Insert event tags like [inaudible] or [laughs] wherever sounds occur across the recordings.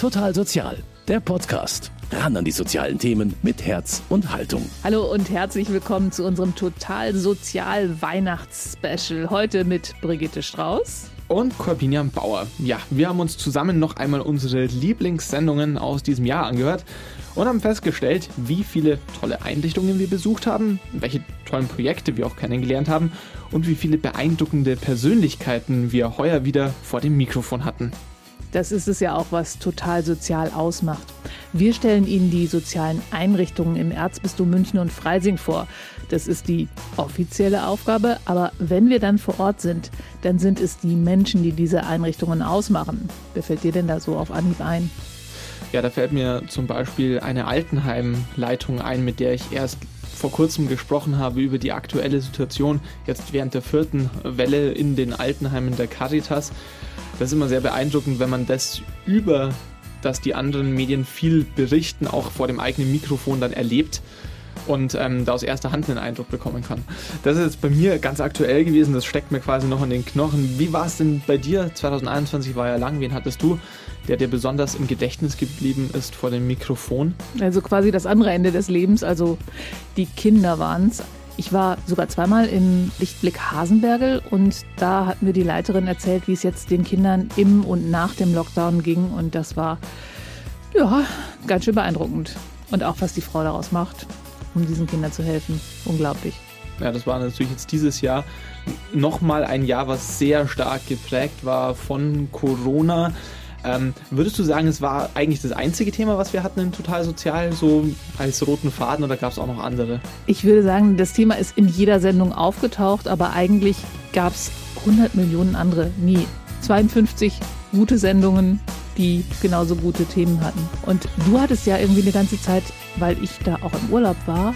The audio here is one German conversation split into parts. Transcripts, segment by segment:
Total Sozial, der Podcast. Ran an die sozialen Themen mit Herz und Haltung. Hallo und herzlich willkommen zu unserem Total Sozial Weihnachtsspecial. Heute mit Brigitte Strauß. Und Corbinian Bauer. Ja, wir haben uns zusammen noch einmal unsere Lieblingssendungen aus diesem Jahr angehört und haben festgestellt, wie viele tolle Einrichtungen wir besucht haben, welche tollen Projekte wir auch kennengelernt haben und wie viele beeindruckende Persönlichkeiten wir heuer wieder vor dem Mikrofon hatten. Das ist es ja auch, was total sozial ausmacht. Wir stellen Ihnen die sozialen Einrichtungen im Erzbistum München und Freising vor. Das ist die offizielle Aufgabe, aber wenn wir dann vor Ort sind, dann sind es die Menschen, die diese Einrichtungen ausmachen. Wer fällt dir denn da so auf Anhieb ein? Ja, da fällt mir zum Beispiel eine Altenheimleitung ein, mit der ich erst vor kurzem gesprochen habe über die aktuelle Situation jetzt während der vierten Welle in den Altenheimen der Caritas. Das ist immer sehr beeindruckend, wenn man das über dass die anderen Medien viel berichten, auch vor dem eigenen Mikrofon dann erlebt und ähm, da aus erster Hand einen Eindruck bekommen kann. Das ist jetzt bei mir ganz aktuell gewesen, das steckt mir quasi noch in den Knochen. Wie war es denn bei dir? 2021 war ja lang, wen hattest du, der dir besonders im Gedächtnis geblieben ist vor dem Mikrofon? Also quasi das andere Ende des Lebens, also die Kinder waren es. Ich war sogar zweimal im Lichtblick Hasenbergel und da hat mir die Leiterin erzählt, wie es jetzt den Kindern im und nach dem Lockdown ging und das war ja ganz schön beeindruckend. Und auch was die Frau daraus macht, um diesen Kindern zu helfen. Unglaublich. Ja, das war natürlich jetzt dieses Jahr nochmal ein Jahr, was sehr stark geprägt war von Corona. Ähm, würdest du sagen, es war eigentlich das einzige Thema, was wir hatten in Total Sozial, so als roten Faden oder gab es auch noch andere? Ich würde sagen, das Thema ist in jeder Sendung aufgetaucht, aber eigentlich gab es 100 Millionen andere nie. 52 gute Sendungen, die genauso gute Themen hatten. Und du hattest ja irgendwie eine ganze Zeit, weil ich da auch im Urlaub war,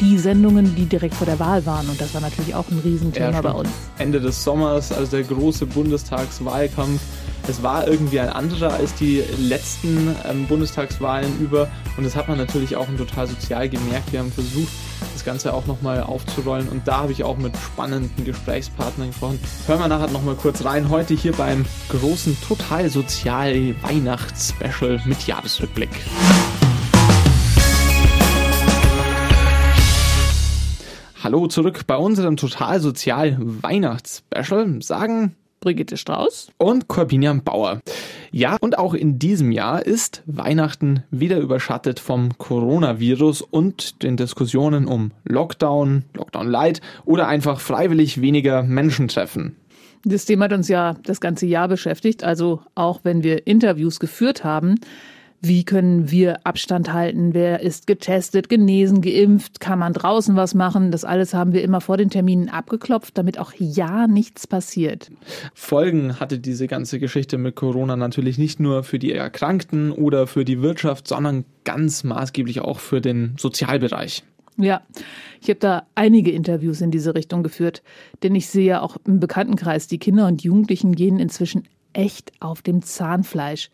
die Sendungen, die direkt vor der Wahl waren. Und das war natürlich auch ein Riesenthema ja, bei uns. Ende des Sommers, also der große Bundestagswahlkampf. Es war irgendwie ein anderer als die letzten ähm, Bundestagswahlen über. Und das hat man natürlich auch total sozial gemerkt. Wir haben versucht, das Ganze auch nochmal aufzurollen. Und da habe ich auch mit spannenden Gesprächspartnern gesprochen. Hören wir nachher nochmal kurz rein. Heute hier beim großen Total Sozial Weihnachts-Special mit Jahresrückblick. Hallo zurück bei unserem Total Sozial Weihnachts-Special. Sagen Brigitte Strauß und Corbinian Bauer. Ja, und auch in diesem Jahr ist Weihnachten wieder überschattet vom Coronavirus und den Diskussionen um Lockdown, Lockdown Light oder einfach freiwillig weniger Menschen treffen. Das Thema hat uns ja das ganze Jahr beschäftigt, also auch wenn wir Interviews geführt haben, wie können wir Abstand halten? Wer ist getestet, genesen, geimpft? Kann man draußen was machen? Das alles haben wir immer vor den Terminen abgeklopft, damit auch ja nichts passiert. Folgen hatte diese ganze Geschichte mit Corona natürlich nicht nur für die Erkrankten oder für die Wirtschaft, sondern ganz maßgeblich auch für den Sozialbereich. Ja, ich habe da einige Interviews in diese Richtung geführt, denn ich sehe ja auch im Bekanntenkreis, die Kinder und Jugendlichen gehen inzwischen echt auf dem Zahnfleisch.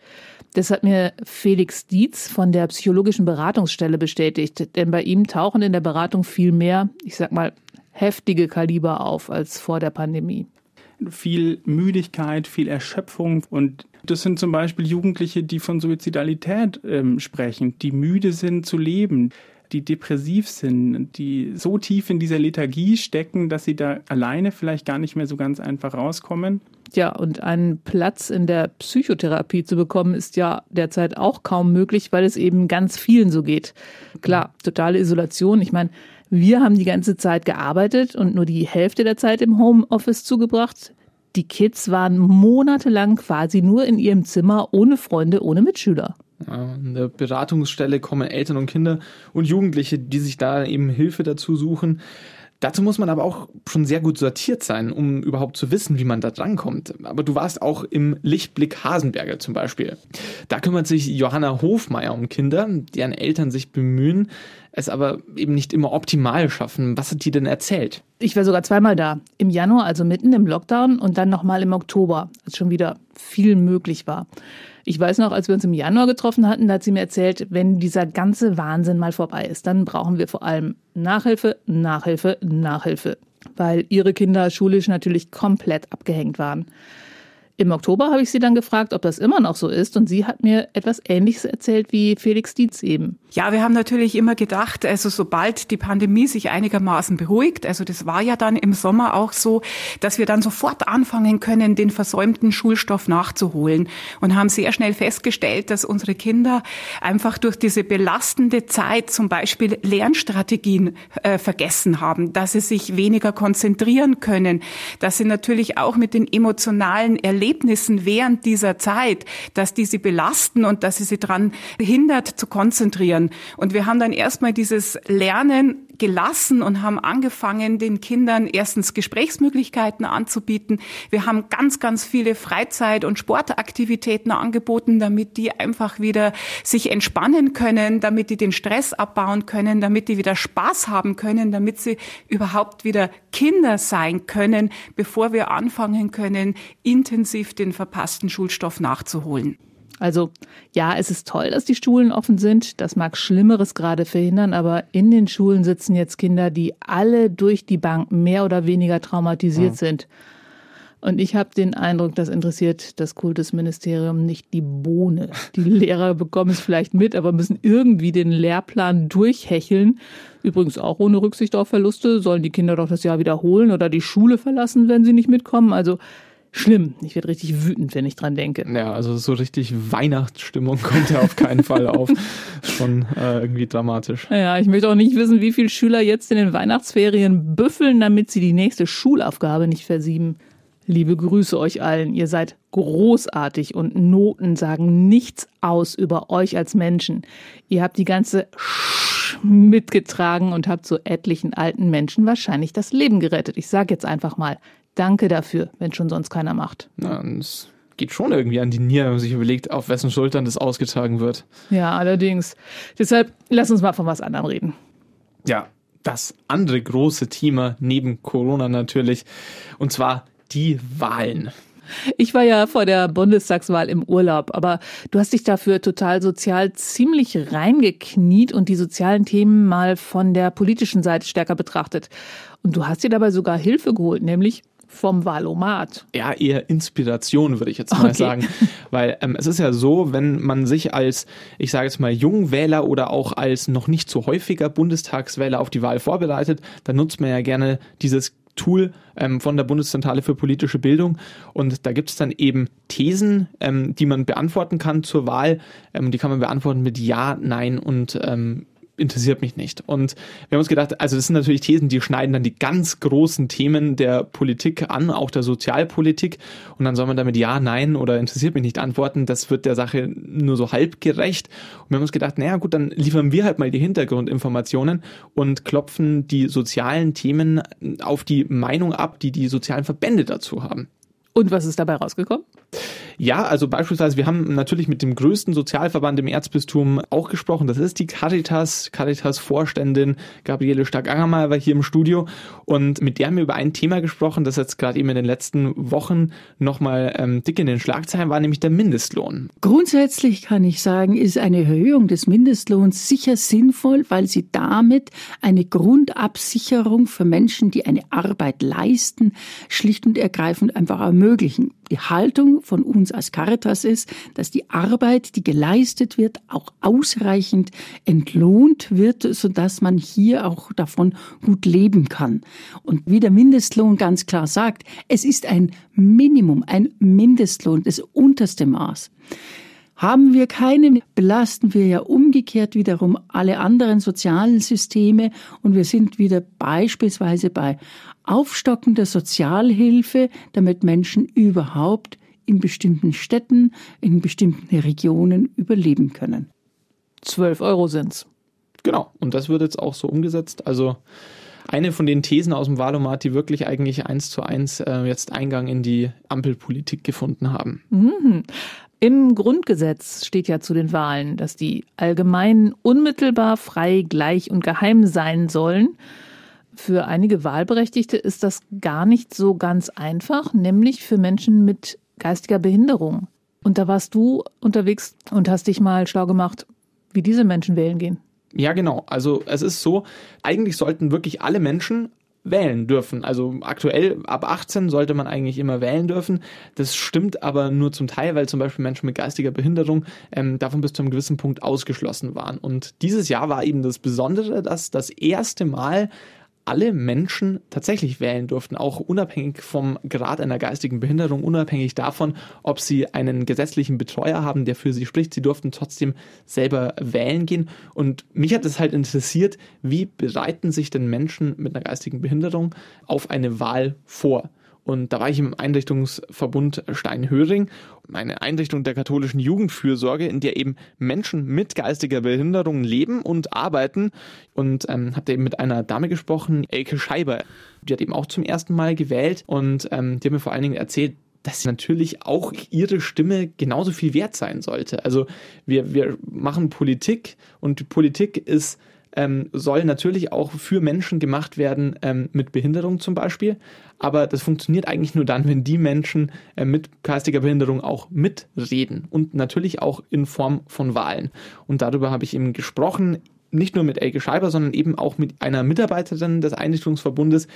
Das hat mir Felix Dietz von der psychologischen Beratungsstelle bestätigt, denn bei ihm tauchen in der Beratung viel mehr, ich sag mal, heftige Kaliber auf als vor der Pandemie. Viel Müdigkeit, viel Erschöpfung und das sind zum Beispiel Jugendliche, die von Suizidalität ähm, sprechen, die müde sind zu leben, die depressiv sind, die so tief in dieser Lethargie stecken, dass sie da alleine vielleicht gar nicht mehr so ganz einfach rauskommen. Ja, und einen Platz in der Psychotherapie zu bekommen, ist ja derzeit auch kaum möglich, weil es eben ganz vielen so geht. Klar, totale Isolation. Ich meine, wir haben die ganze Zeit gearbeitet und nur die Hälfte der Zeit im Homeoffice zugebracht. Die Kids waren monatelang quasi nur in ihrem Zimmer, ohne Freunde, ohne Mitschüler. In der Beratungsstelle kommen Eltern und Kinder und Jugendliche, die sich da eben Hilfe dazu suchen. Dazu muss man aber auch schon sehr gut sortiert sein, um überhaupt zu wissen, wie man da drankommt. Aber du warst auch im Lichtblick Hasenberger zum Beispiel. Da kümmert sich Johanna Hofmeier um Kinder, deren Eltern sich bemühen, es aber eben nicht immer optimal schaffen. Was hat die denn erzählt? Ich war sogar zweimal da. Im Januar, also mitten im Lockdown und dann nochmal im Oktober, als schon wieder viel möglich war. Ich weiß noch, als wir uns im Januar getroffen hatten, da hat sie mir erzählt, wenn dieser ganze Wahnsinn mal vorbei ist, dann brauchen wir vor allem Nachhilfe, Nachhilfe, Nachhilfe, weil ihre Kinder schulisch natürlich komplett abgehängt waren. Im Oktober habe ich sie dann gefragt, ob das immer noch so ist. Und sie hat mir etwas Ähnliches erzählt wie Felix Dietz eben. Ja, wir haben natürlich immer gedacht, also sobald die Pandemie sich einigermaßen beruhigt, also das war ja dann im Sommer auch so, dass wir dann sofort anfangen können, den versäumten Schulstoff nachzuholen. Und haben sehr schnell festgestellt, dass unsere Kinder einfach durch diese belastende Zeit zum Beispiel Lernstrategien äh, vergessen haben, dass sie sich weniger konzentrieren können, dass sie natürlich auch mit den emotionalen Erlebnissen Erlebnissen während dieser Zeit, dass die sie belasten und dass sie sie daran behindert zu konzentrieren. Und wir haben dann erstmal dieses Lernen gelassen und haben angefangen, den Kindern erstens Gesprächsmöglichkeiten anzubieten. Wir haben ganz, ganz viele Freizeit- und Sportaktivitäten angeboten, damit die einfach wieder sich entspannen können, damit die den Stress abbauen können, damit die wieder Spaß haben können, damit sie überhaupt wieder Kinder sein können, bevor wir anfangen können, intensiv den verpassten Schulstoff nachzuholen. Also ja, es ist toll, dass die Schulen offen sind. Das mag Schlimmeres gerade verhindern, aber in den Schulen sitzen jetzt Kinder, die alle durch die Bank mehr oder weniger traumatisiert ja. sind. Und ich habe den Eindruck, das interessiert das Kultusministerium nicht die Bohne. Die [laughs] Lehrer bekommen es vielleicht mit, aber müssen irgendwie den Lehrplan durchhecheln. Übrigens auch ohne Rücksicht auf Verluste. Sollen die Kinder doch das Jahr wiederholen oder die Schule verlassen, wenn sie nicht mitkommen? Also schlimm. Ich werde richtig wütend, wenn ich dran denke. Ja, also so richtig Weihnachtsstimmung kommt ja auf keinen Fall auf. [laughs] Schon äh, irgendwie dramatisch. Ja, ich möchte auch nicht wissen, wie viele Schüler jetzt in den Weihnachtsferien büffeln, damit sie die nächste Schulaufgabe nicht versieben. Liebe Grüße euch allen. Ihr seid großartig und Noten sagen nichts aus über euch als Menschen. Ihr habt die ganze Sch mitgetragen und habt so etlichen alten Menschen wahrscheinlich das Leben gerettet. Ich sage jetzt einfach mal Danke dafür, wenn schon sonst keiner macht. Na, es geht schon irgendwie an die Niere, wenn man sich überlegt, auf wessen Schultern das ausgetragen wird. Ja, allerdings. Deshalb lass uns mal von was anderem reden. Ja, das andere große Thema neben Corona natürlich. Und zwar die Wahlen. Ich war ja vor der Bundestagswahl im Urlaub, aber du hast dich dafür total sozial ziemlich reingekniet und die sozialen Themen mal von der politischen Seite stärker betrachtet. Und du hast dir dabei sogar Hilfe geholt, nämlich vom Valomat. Ja, eher Inspiration, würde ich jetzt mal okay. sagen. Weil ähm, es ist ja so, wenn man sich als, ich sage jetzt mal, Jungwähler oder auch als noch nicht so häufiger Bundestagswähler auf die Wahl vorbereitet, dann nutzt man ja gerne dieses Tool ähm, von der Bundeszentrale für politische Bildung. Und da gibt es dann eben Thesen, ähm, die man beantworten kann zur Wahl. Ähm, die kann man beantworten mit Ja, Nein und ähm, interessiert mich nicht. Und wir haben uns gedacht, also das sind natürlich Thesen, die schneiden dann die ganz großen Themen der Politik an, auch der Sozialpolitik. Und dann soll man damit Ja, Nein oder interessiert mich nicht antworten. Das wird der Sache nur so halb gerecht. Und wir haben uns gedacht, naja gut, dann liefern wir halt mal die Hintergrundinformationen und klopfen die sozialen Themen auf die Meinung ab, die die sozialen Verbände dazu haben. Und was ist dabei rausgekommen? Ja, also beispielsweise, wir haben natürlich mit dem größten Sozialverband im Erzbistum auch gesprochen. Das ist die Caritas, Caritas-Vorständin Gabriele Stark-Angermeier war hier im Studio und mit der haben wir über ein Thema gesprochen, das jetzt gerade eben in den letzten Wochen nochmal ähm, dick in den Schlagzeilen war, nämlich der Mindestlohn. Grundsätzlich kann ich sagen, ist eine Erhöhung des Mindestlohns sicher sinnvoll, weil sie damit eine Grundabsicherung für Menschen, die eine Arbeit leisten, schlicht und ergreifend einfach ermöglichen. Die Haltung von uns als Caritas ist, dass die Arbeit, die geleistet wird, auch ausreichend entlohnt wird, sodass man hier auch davon gut leben kann. Und wie der Mindestlohn ganz klar sagt, es ist ein Minimum, ein Mindestlohn, das unterste Maß. Haben wir keinen, belasten wir ja umgekehrt wiederum alle anderen sozialen Systeme und wir sind wieder beispielsweise bei Aufstocken der Sozialhilfe, damit Menschen überhaupt in bestimmten Städten, in bestimmten Regionen überleben können. Zwölf Euro sind's. Genau, und das wird jetzt auch so umgesetzt. Also eine von den Thesen aus dem Wahlomat, die wirklich eigentlich eins zu eins äh, jetzt Eingang in die Ampelpolitik gefunden haben. Mhm. Im Grundgesetz steht ja zu den Wahlen, dass die allgemein unmittelbar frei, gleich und geheim sein sollen. Für einige Wahlberechtigte ist das gar nicht so ganz einfach, nämlich für Menschen mit geistiger Behinderung. Und da warst du unterwegs und hast dich mal schlau gemacht, wie diese Menschen wählen gehen. Ja, genau. Also es ist so, eigentlich sollten wirklich alle Menschen wählen dürfen. Also aktuell ab 18 sollte man eigentlich immer wählen dürfen. Das stimmt aber nur zum Teil, weil zum Beispiel Menschen mit geistiger Behinderung ähm, davon bis zu einem gewissen Punkt ausgeschlossen waren. Und dieses Jahr war eben das Besondere, dass das erste Mal alle Menschen tatsächlich wählen durften, auch unabhängig vom Grad einer geistigen Behinderung, unabhängig davon, ob sie einen gesetzlichen Betreuer haben, der für sie spricht. Sie durften trotzdem selber wählen gehen. Und mich hat es halt interessiert, wie bereiten sich denn Menschen mit einer geistigen Behinderung auf eine Wahl vor? Und da war ich im Einrichtungsverbund Steinhöring, eine Einrichtung der katholischen Jugendfürsorge, in der eben Menschen mit geistiger Behinderung leben und arbeiten. Und ähm, habe eben mit einer Dame gesprochen, Elke Scheiber. Die hat eben auch zum ersten Mal gewählt und ähm, die hat mir vor allen Dingen erzählt, dass natürlich auch ihre Stimme genauso viel wert sein sollte. Also wir, wir machen Politik und die Politik ist ähm, soll natürlich auch für Menschen gemacht werden ähm, mit Behinderung zum Beispiel. Aber das funktioniert eigentlich nur dann, wenn die Menschen äh, mit geistiger Behinderung auch mitreden und natürlich auch in Form von Wahlen. Und darüber habe ich eben gesprochen, nicht nur mit Elke Scheiber, sondern eben auch mit einer Mitarbeiterin des Einrichtungsverbundes,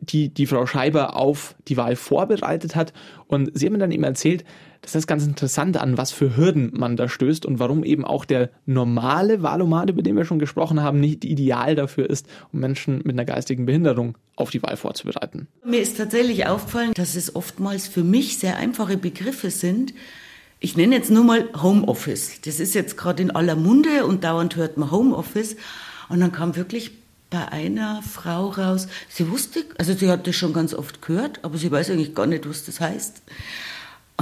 die die Frau Scheiber auf die Wahl vorbereitet hat. Und sie hat mir dann eben erzählt, das ist ganz interessant, an was für Hürden man da stößt und warum eben auch der normale Wahlomat, über den wir schon gesprochen haben, nicht ideal dafür ist, um Menschen mit einer geistigen Behinderung auf die Wahl vorzubereiten. Mir ist tatsächlich aufgefallen, dass es oftmals für mich sehr einfache Begriffe sind. Ich nenne jetzt nur mal Homeoffice. Das ist jetzt gerade in aller Munde und dauernd hört man Homeoffice. Und dann kam wirklich bei einer Frau raus, sie wusste, also sie hat das schon ganz oft gehört, aber sie weiß eigentlich gar nicht, was das heißt.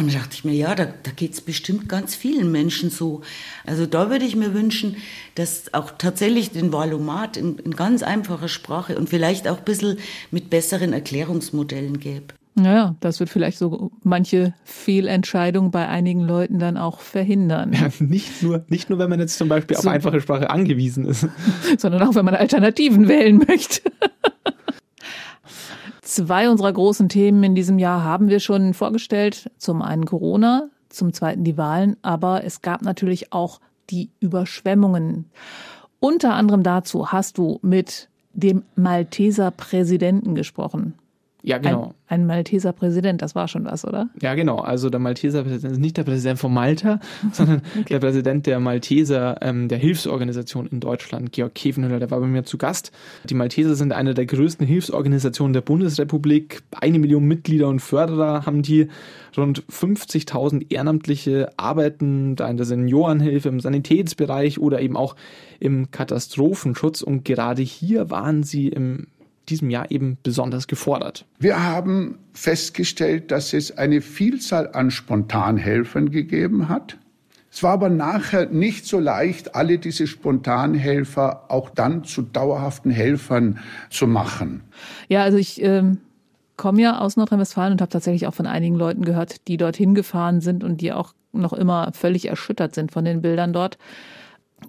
Und da dachte ich mir, ja, da, da geht es bestimmt ganz vielen Menschen so. Also da würde ich mir wünschen, dass auch tatsächlich den Valomat in, in ganz einfacher Sprache und vielleicht auch ein bisschen mit besseren Erklärungsmodellen gäbe. Naja, das wird vielleicht so manche Fehlentscheidung bei einigen Leuten dann auch verhindern. Ja, nicht nur, nicht nur, wenn man jetzt zum Beispiel so, auf einfache Sprache angewiesen ist. [laughs] Sondern auch, wenn man Alternativen wählen möchte. Zwei unserer großen Themen in diesem Jahr haben wir schon vorgestellt. Zum einen Corona, zum zweiten die Wahlen, aber es gab natürlich auch die Überschwemmungen. Unter anderem dazu hast du mit dem Malteser Präsidenten gesprochen. Ja, genau. Ein, ein, Malteser Präsident, das war schon was, oder? Ja, genau. Also der Malteser Präsident ist nicht der Präsident von Malta, [laughs] sondern okay. der Präsident der Malteser, ähm, der Hilfsorganisation in Deutschland, Georg Kevenhüller, der war bei mir zu Gast. Die Malteser sind eine der größten Hilfsorganisationen der Bundesrepublik. Eine Million Mitglieder und Förderer haben die. Rund 50.000 Ehrenamtliche arbeiten da in der Seniorenhilfe, im Sanitätsbereich oder eben auch im Katastrophenschutz. Und gerade hier waren sie im diesem Jahr eben besonders gefordert. Wir haben festgestellt, dass es eine Vielzahl an Spontanhelfern gegeben hat. Es war aber nachher nicht so leicht, alle diese Spontanhelfer auch dann zu dauerhaften Helfern zu machen. Ja, also ich ähm, komme ja aus Nordrhein-Westfalen und habe tatsächlich auch von einigen Leuten gehört, die dorthin gefahren sind und die auch noch immer völlig erschüttert sind von den Bildern dort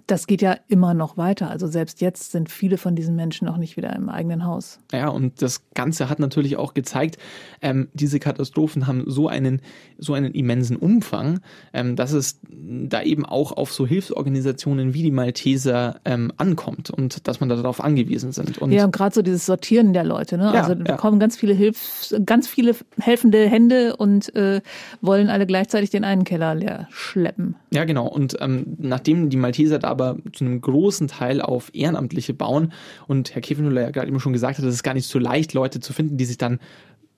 das geht ja immer noch weiter. Also selbst jetzt sind viele von diesen Menschen noch nicht wieder im eigenen Haus. Ja, und das Ganze hat natürlich auch gezeigt, ähm, diese Katastrophen haben so einen, so einen immensen Umfang, ähm, dass es da eben auch auf so Hilfsorganisationen wie die Malteser ähm, ankommt und dass man darauf angewiesen sind. Und ja, und gerade so dieses Sortieren der Leute. Ne? Ja, also da ja. kommen ganz viele Hilfs-, ganz viele helfende Hände und äh, wollen alle gleichzeitig den einen Keller leer schleppen. Ja, genau. Und ähm, nachdem die Malteser da aber zu einem großen Teil auf Ehrenamtliche bauen. Und Herr Kevenhüller ja gerade eben schon gesagt hat, es ist gar nicht so leicht, Leute zu finden, die sich dann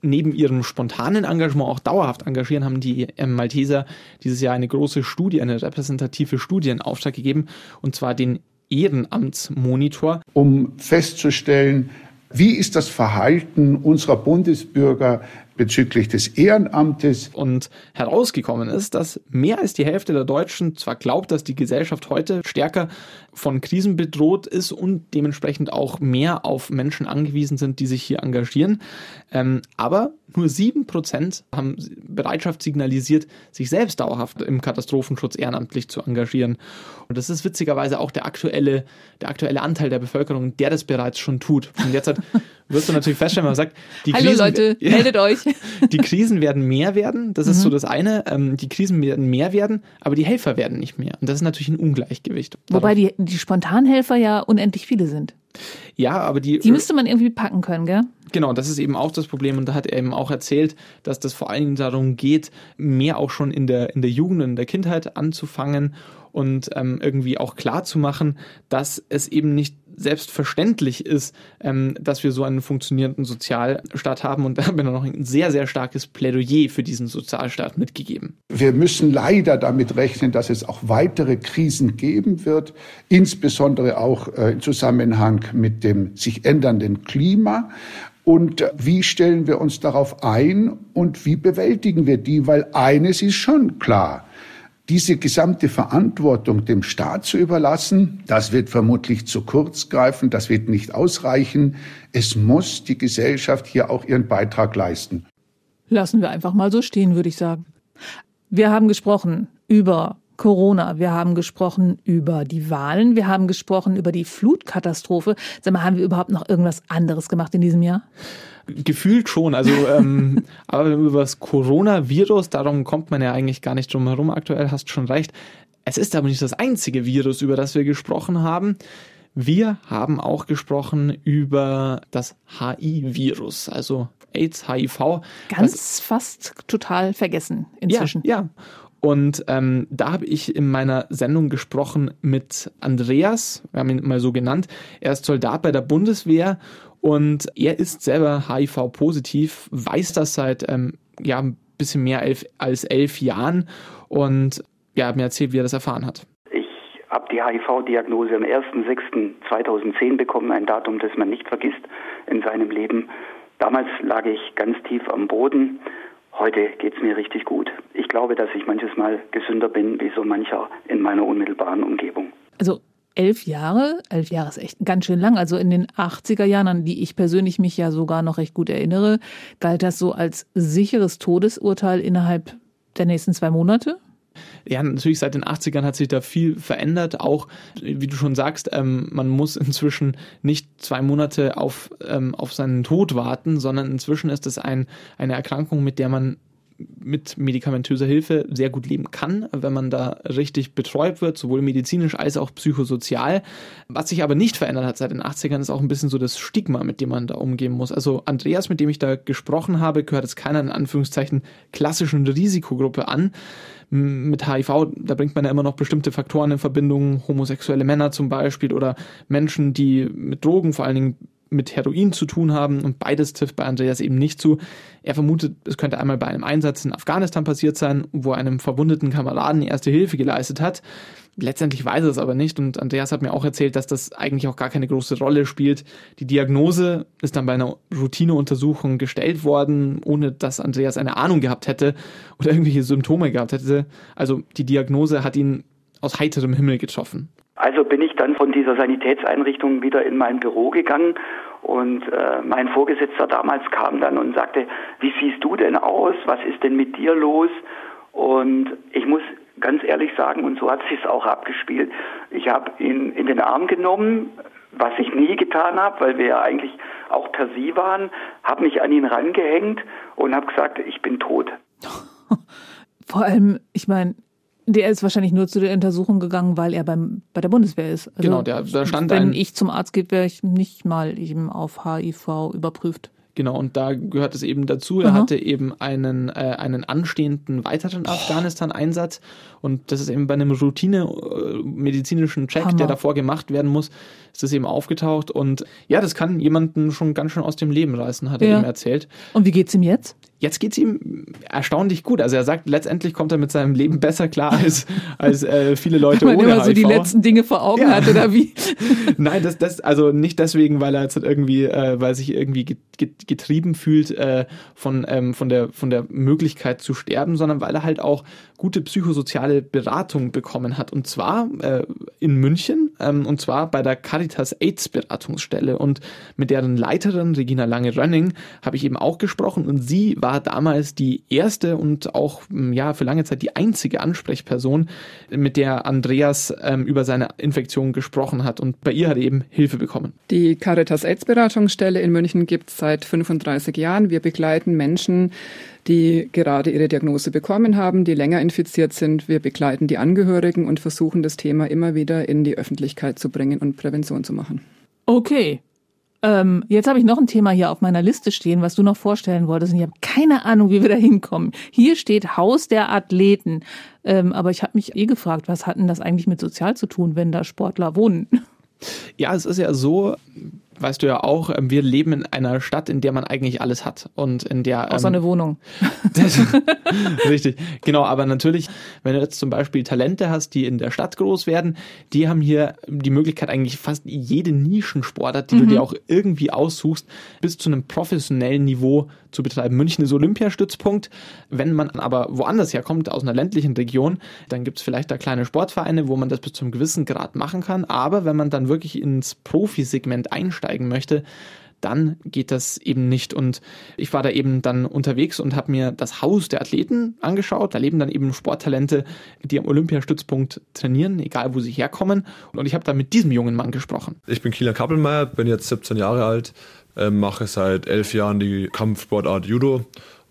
neben ihrem spontanen Engagement auch dauerhaft engagieren, haben die Malteser dieses Jahr eine große Studie, eine repräsentative Studie in Auftrag gegeben, und zwar den Ehrenamtsmonitor. Um festzustellen, wie ist das Verhalten unserer Bundesbürger bezüglich des Ehrenamtes. Und herausgekommen ist, dass mehr als die Hälfte der Deutschen zwar glaubt, dass die Gesellschaft heute stärker von Krisen bedroht ist und dementsprechend auch mehr auf Menschen angewiesen sind, die sich hier engagieren, ähm, aber nur sieben Prozent haben Bereitschaft signalisiert, sich selbst dauerhaft im Katastrophenschutz ehrenamtlich zu engagieren. Und das ist witzigerweise auch der aktuelle, der aktuelle Anteil der Bevölkerung, der das bereits schon tut. Und jetzt hat, [laughs] wirst du natürlich feststellen, wenn man sagt, die Hallo Krisen, Leute, meldet euch. [laughs] Die Krisen werden mehr werden, das ist mhm. so das eine. Ähm, die Krisen werden mehr werden, aber die Helfer werden nicht mehr. Und das ist natürlich ein Ungleichgewicht. Wobei die, die Spontanhelfer ja unendlich viele sind. Ja, aber die. Die müsste man irgendwie packen können, gell? Genau, das ist eben auch das Problem und da hat er eben auch erzählt, dass das vor allen Dingen darum geht, mehr auch schon in der, in der Jugend, in der Kindheit anzufangen und ähm, irgendwie auch klar zu machen, dass es eben nicht selbstverständlich ist, ähm, dass wir so einen funktionierenden Sozialstaat haben. Und da haben wir noch ein sehr, sehr starkes Plädoyer für diesen Sozialstaat mitgegeben. Wir müssen leider damit rechnen, dass es auch weitere Krisen geben wird, insbesondere auch äh, im Zusammenhang mit dem sich ändernden Klima. Und äh, wie stellen wir uns darauf ein und wie bewältigen wir die? Weil eines ist schon klar diese gesamte Verantwortung dem Staat zu überlassen, das wird vermutlich zu kurz greifen, das wird nicht ausreichen. Es muss die Gesellschaft hier auch ihren Beitrag leisten. Lassen wir einfach mal so stehen, würde ich sagen. Wir haben gesprochen über Corona, wir haben gesprochen über die Wahlen, wir haben gesprochen über die Flutkatastrophe. Sag mal, haben wir überhaupt noch irgendwas anderes gemacht in diesem Jahr? Gefühlt schon. Also, ähm, [laughs] aber über das Coronavirus, darum kommt man ja eigentlich gar nicht drum herum aktuell, hast schon recht. Es ist aber nicht das einzige Virus, über das wir gesprochen haben. Wir haben auch gesprochen über das HI-Virus, also AIDS, HIV. Ganz fast total vergessen inzwischen. Ja, ja. Und ähm, da habe ich in meiner Sendung gesprochen mit Andreas, wir haben ihn mal so genannt. Er ist Soldat bei der Bundeswehr und er ist selber HIV-positiv, weiß das seit ähm, ja, ein bisschen mehr elf, als elf Jahren und ja, hat mir erzählt, wie er das erfahren hat. Ich habe die HIV-Diagnose am 1.6.2010 bekommen, ein Datum, das man nicht vergisst in seinem Leben. Damals lag ich ganz tief am Boden. Heute geht es mir richtig gut. Ich glaube, dass ich manches Mal gesünder bin wie so mancher in meiner unmittelbaren Umgebung. Also elf Jahre, elf Jahre ist echt ganz schön lang. Also in den 80er Jahren, an die ich persönlich mich ja sogar noch recht gut erinnere, galt das so als sicheres Todesurteil innerhalb der nächsten zwei Monate. Ja, natürlich seit den 80ern hat sich da viel verändert. Auch, wie du schon sagst, ähm, man muss inzwischen nicht zwei Monate auf, ähm, auf seinen Tod warten, sondern inzwischen ist es ein, eine Erkrankung, mit der man mit medikamentöser Hilfe sehr gut leben kann, wenn man da richtig betreut wird, sowohl medizinisch als auch psychosozial. Was sich aber nicht verändert hat seit den 80ern, ist auch ein bisschen so das Stigma, mit dem man da umgehen muss. Also Andreas, mit dem ich da gesprochen habe, gehört jetzt keiner in Anführungszeichen klassischen Risikogruppe an. Mit HIV, da bringt man ja immer noch bestimmte Faktoren in Verbindung, homosexuelle Männer zum Beispiel oder Menschen, die mit Drogen, vor allen Dingen mit Heroin zu tun haben und beides trifft bei Andreas eben nicht zu. Er vermutet, es könnte einmal bei einem Einsatz in Afghanistan passiert sein, wo er einem verwundeten Kameraden erste Hilfe geleistet hat. Letztendlich weiß er es aber nicht und Andreas hat mir auch erzählt, dass das eigentlich auch gar keine große Rolle spielt. Die Diagnose ist dann bei einer Routineuntersuchung gestellt worden, ohne dass Andreas eine Ahnung gehabt hätte oder irgendwelche Symptome gehabt hätte. Also die Diagnose hat ihn aus heiterem Himmel getroffen. Also bin ich dann von dieser Sanitätseinrichtung wieder in mein Büro gegangen und äh, mein Vorgesetzter damals kam dann und sagte, wie siehst du denn aus? Was ist denn mit dir los? Und ich muss ganz ehrlich sagen, und so hat sich es auch abgespielt, ich habe ihn in den Arm genommen, was ich nie getan habe, weil wir ja eigentlich auch per Sie waren, habe mich an ihn rangehängt und habe gesagt, ich bin tot. [laughs] Vor allem, ich meine, der ist wahrscheinlich nur zu der Untersuchung gegangen, weil er beim, bei der Bundeswehr ist. Also, genau, der, da stand Wenn ich zum Arzt gehe, wäre ich nicht mal eben auf HIV überprüft. Genau, und da gehört es eben dazu. Er Aha. hatte eben einen, äh, einen anstehenden weiteren Afghanistan-Einsatz. Und das ist eben bei einem Routine-medizinischen äh, Check, Hammer. der davor gemacht werden muss, ist das eben aufgetaucht. Und ja, das kann jemanden schon ganz schön aus dem Leben reißen, hat ja. er ihm erzählt. Und wie geht's ihm jetzt? Jetzt geht's ihm erstaunlich gut. Also er sagt, letztendlich kommt er mit seinem Leben besser klar als, [laughs] als äh, viele Leute Weil ohne immer so die letzten Dinge vor Augen ja. hat oder wie? [laughs] Nein, das, das also nicht deswegen, weil er jetzt irgendwie, äh, weil sich irgendwie getrieben fühlt äh, von ähm, von der von der Möglichkeit zu sterben, sondern weil er halt auch gute psychosoziale Beratung bekommen hat und zwar äh, in München ähm, und zwar bei der Caritas AIDS Beratungsstelle und mit deren Leiterin Regina Lange-Rönning habe ich eben auch gesprochen und sie war damals die erste und auch hm, ja für lange Zeit die einzige Ansprechperson, mit der Andreas ähm, über seine Infektion gesprochen hat. Und bei ihr hat er eben Hilfe bekommen. Die Caritas AIDS Beratungsstelle in München gibt es seit 35 Jahren. Wir begleiten Menschen, die gerade ihre Diagnose bekommen haben, die länger infiziert sind. Wir begleiten die Angehörigen und versuchen das Thema immer wieder in die Öffentlichkeit zu bringen und Prävention zu machen. Okay. Ähm, jetzt habe ich noch ein Thema hier auf meiner Liste stehen, was du noch vorstellen wolltest. Und ich habe keine Ahnung, wie wir da hinkommen. Hier steht Haus der Athleten. Ähm, aber ich habe mich eh gefragt, was hat denn das eigentlich mit sozial zu tun, wenn da Sportler wohnen? Ja, es ist ja so, weißt du ja auch, ähm, wir leben in einer Stadt, in der man eigentlich alles hat und in der außer ähm, eine Wohnung. [laughs] richtig, genau. Aber natürlich, wenn du jetzt zum Beispiel Talente hast, die in der Stadt groß werden, die haben hier die Möglichkeit eigentlich fast jede Nischensportart, die mhm. du dir auch irgendwie aussuchst, bis zu einem professionellen Niveau zu betreiben. München ist Olympiastützpunkt. Wenn man aber woanders herkommt, aus einer ländlichen Region, dann gibt es vielleicht da kleine Sportvereine, wo man das bis zu einem gewissen Grad machen kann. Aber wenn man dann wirklich ins Profisegment einsteigt einsteigen möchte, dann geht das eben nicht. Und ich war da eben dann unterwegs und habe mir das Haus der Athleten angeschaut. Da leben dann eben Sporttalente, die am Olympiastützpunkt trainieren, egal wo sie herkommen. Und ich habe da mit diesem jungen Mann gesprochen. Ich bin Kieler Kappelmeier, bin jetzt 17 Jahre alt, äh, mache seit elf Jahren die Kampfsportart Judo,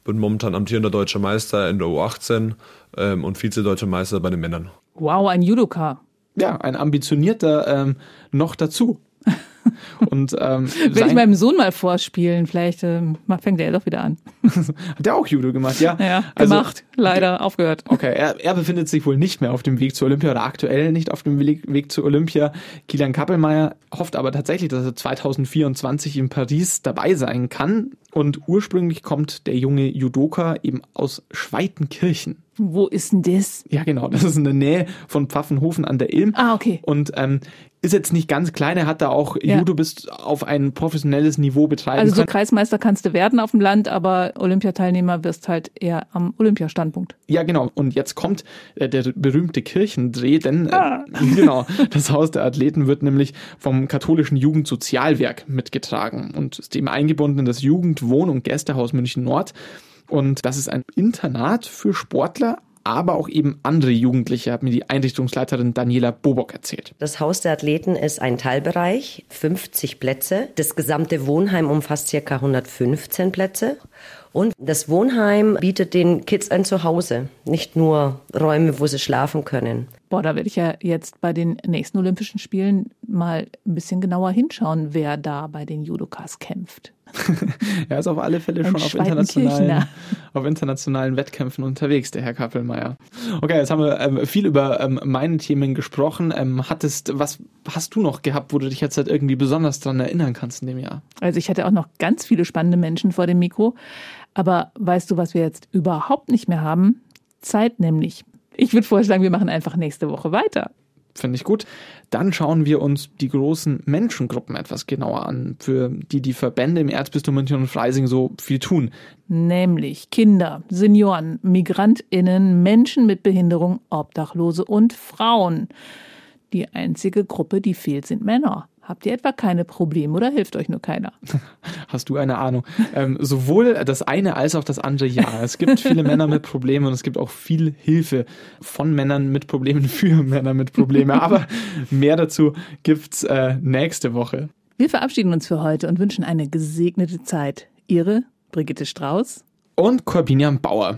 bin momentan amtierender deutscher Meister in der U18 ähm, und Vize-deutscher Meister bei den Männern. Wow, ein Judoka. Ja, ein ambitionierter ähm, noch dazu. [laughs] Und ähm, will ich meinem Sohn mal vorspielen, vielleicht äh, fängt er doch wieder an. [laughs] Hat der auch Judo gemacht, ja? Ja, also, gemacht, leider aufgehört. Okay, er, er befindet sich wohl nicht mehr auf dem Weg zur Olympia oder aktuell nicht auf dem Weg, Weg zur Olympia. Kilian Kappelmeier hofft aber tatsächlich, dass er 2024 in Paris dabei sein kann. Und ursprünglich kommt der junge Judoka eben aus Schweitenkirchen. Wo ist denn das? Ja, genau. Das ist in der Nähe von Pfaffenhofen an der Ilm. Ah, okay. Und ähm, ist jetzt nicht ganz klein, er hat da auch ja. Judo bis auf ein professionelles Niveau betreiben Also so können. Kreismeister kannst du werden auf dem Land, aber Olympiateilnehmer wirst halt eher am Olympiastandpunkt. Ja, genau. Und jetzt kommt äh, der berühmte Kirchendreh, denn äh, ah. [laughs] genau, das Haus der Athleten wird nämlich vom katholischen Jugendsozialwerk mitgetragen und ist eben eingebunden in das Jugend-, Wohn- und Gästehaus München Nord. Und das ist ein Internat für Sportler, aber auch eben andere Jugendliche, hat mir die Einrichtungsleiterin Daniela Bobock erzählt. Das Haus der Athleten ist ein Teilbereich, 50 Plätze. Das gesamte Wohnheim umfasst ca. 115 Plätze. Und das Wohnheim bietet den Kids ein Zuhause, nicht nur Räume, wo sie schlafen können. Boah, da werde ich ja jetzt bei den nächsten Olympischen Spielen mal ein bisschen genauer hinschauen, wer da bei den Judokas kämpft. [laughs] er ist auf alle Fälle schon auf internationalen, auf internationalen Wettkämpfen unterwegs, der Herr Kappelmeier. Okay, jetzt haben wir ähm, viel über ähm, meine Themen gesprochen. Ähm, hattest, was hast du noch gehabt, wo du dich jetzt halt irgendwie besonders dran erinnern kannst in dem Jahr? Also ich hatte auch noch ganz viele spannende Menschen vor dem Mikro. Aber weißt du, was wir jetzt überhaupt nicht mehr haben? Zeit nämlich. Ich würde vorschlagen, wir machen einfach nächste Woche weiter. Finde ich gut. Dann schauen wir uns die großen Menschengruppen etwas genauer an, für die die Verbände im Erzbistum München und Freising so viel tun. Nämlich Kinder, Senioren, MigrantInnen, Menschen mit Behinderung, Obdachlose und Frauen. Die einzige Gruppe, die fehlt, sind Männer. Habt ihr etwa keine Probleme oder hilft euch nur keiner? [laughs] Hast du eine Ahnung? Ähm, sowohl das eine als auch das andere ja. Es gibt viele [laughs] Männer mit Problemen und es gibt auch viel Hilfe von Männern mit Problemen für Männer mit Problemen. Aber mehr dazu gibt's äh, nächste Woche. Wir verabschieden uns für heute und wünschen eine gesegnete Zeit. Ihre Brigitte Strauß und Corbinian Bauer.